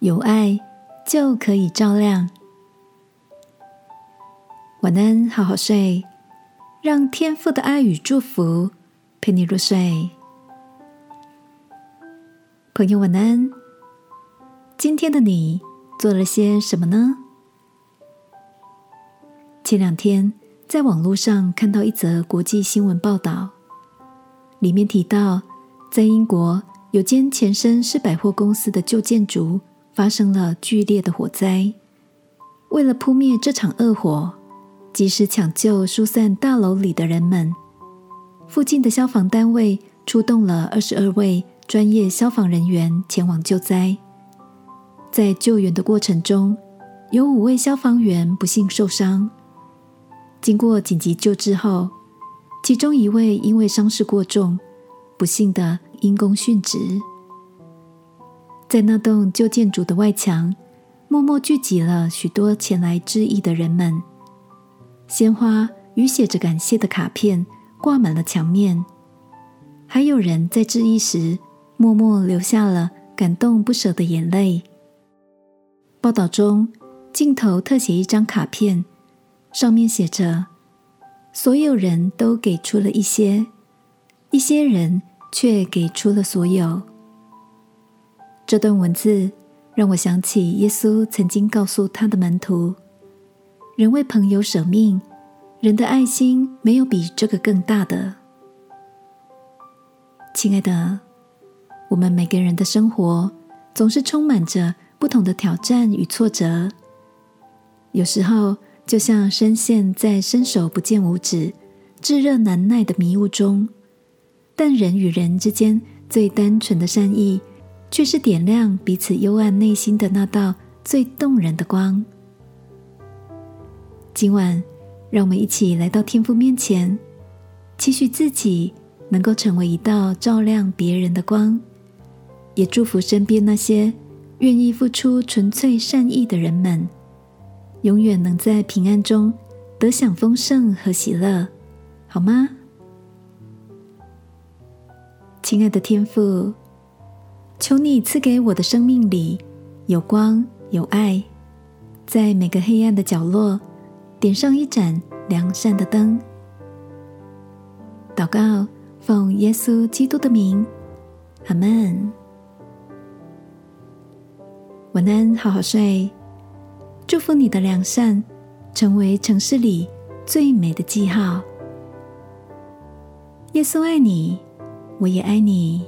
有爱就可以照亮。晚安，好好睡，让天父的爱与祝福陪你入睡。朋友，晚安。今天的你做了些什么呢？前两天在网络上看到一则国际新闻报道，里面提到，在英国有间前身是百货公司的旧建筑发生了剧烈的火灾。为了扑灭这场恶火，及时抢救疏散大楼里的人们，附近的消防单位出动了二十二位专业消防人员前往救灾。在救援的过程中，有五位消防员不幸受伤。经过紧急救治后，其中一位因为伤势过重，不幸的因公殉职。在那栋旧建筑的外墙，默默聚集了许多前来致意的人们，鲜花与写着感谢的卡片挂满了墙面，还有人在致意时默默流下了感动不舍的眼泪。报道中，镜头特写一张卡片，上面写着：“所有人都给出了一些，一些人却给出了所有。”这段文字让我想起耶稣曾经告诉他的门徒：“人为朋友舍命，人的爱心没有比这个更大的。”亲爱的，我们每个人的生活总是充满着。不同的挑战与挫折，有时候就像深陷在伸手不见五指、炙热难耐的迷雾中。但人与人之间最单纯的善意，却是点亮彼此幽暗内心的那道最动人的光。今晚，让我们一起来到天父面前，期许自己能够成为一道照亮别人的光，也祝福身边那些。愿意付出纯粹善意的人们，永远能在平安中得享丰盛和喜乐，好吗？亲爱的天父，求你赐给我的生命里有光有爱，在每个黑暗的角落点上一盏良善的灯。祷告，奉耶稣基督的名，阿门。晚安，好好睡。祝福你的良善成为城市里最美的记号。耶稣爱你，我也爱你。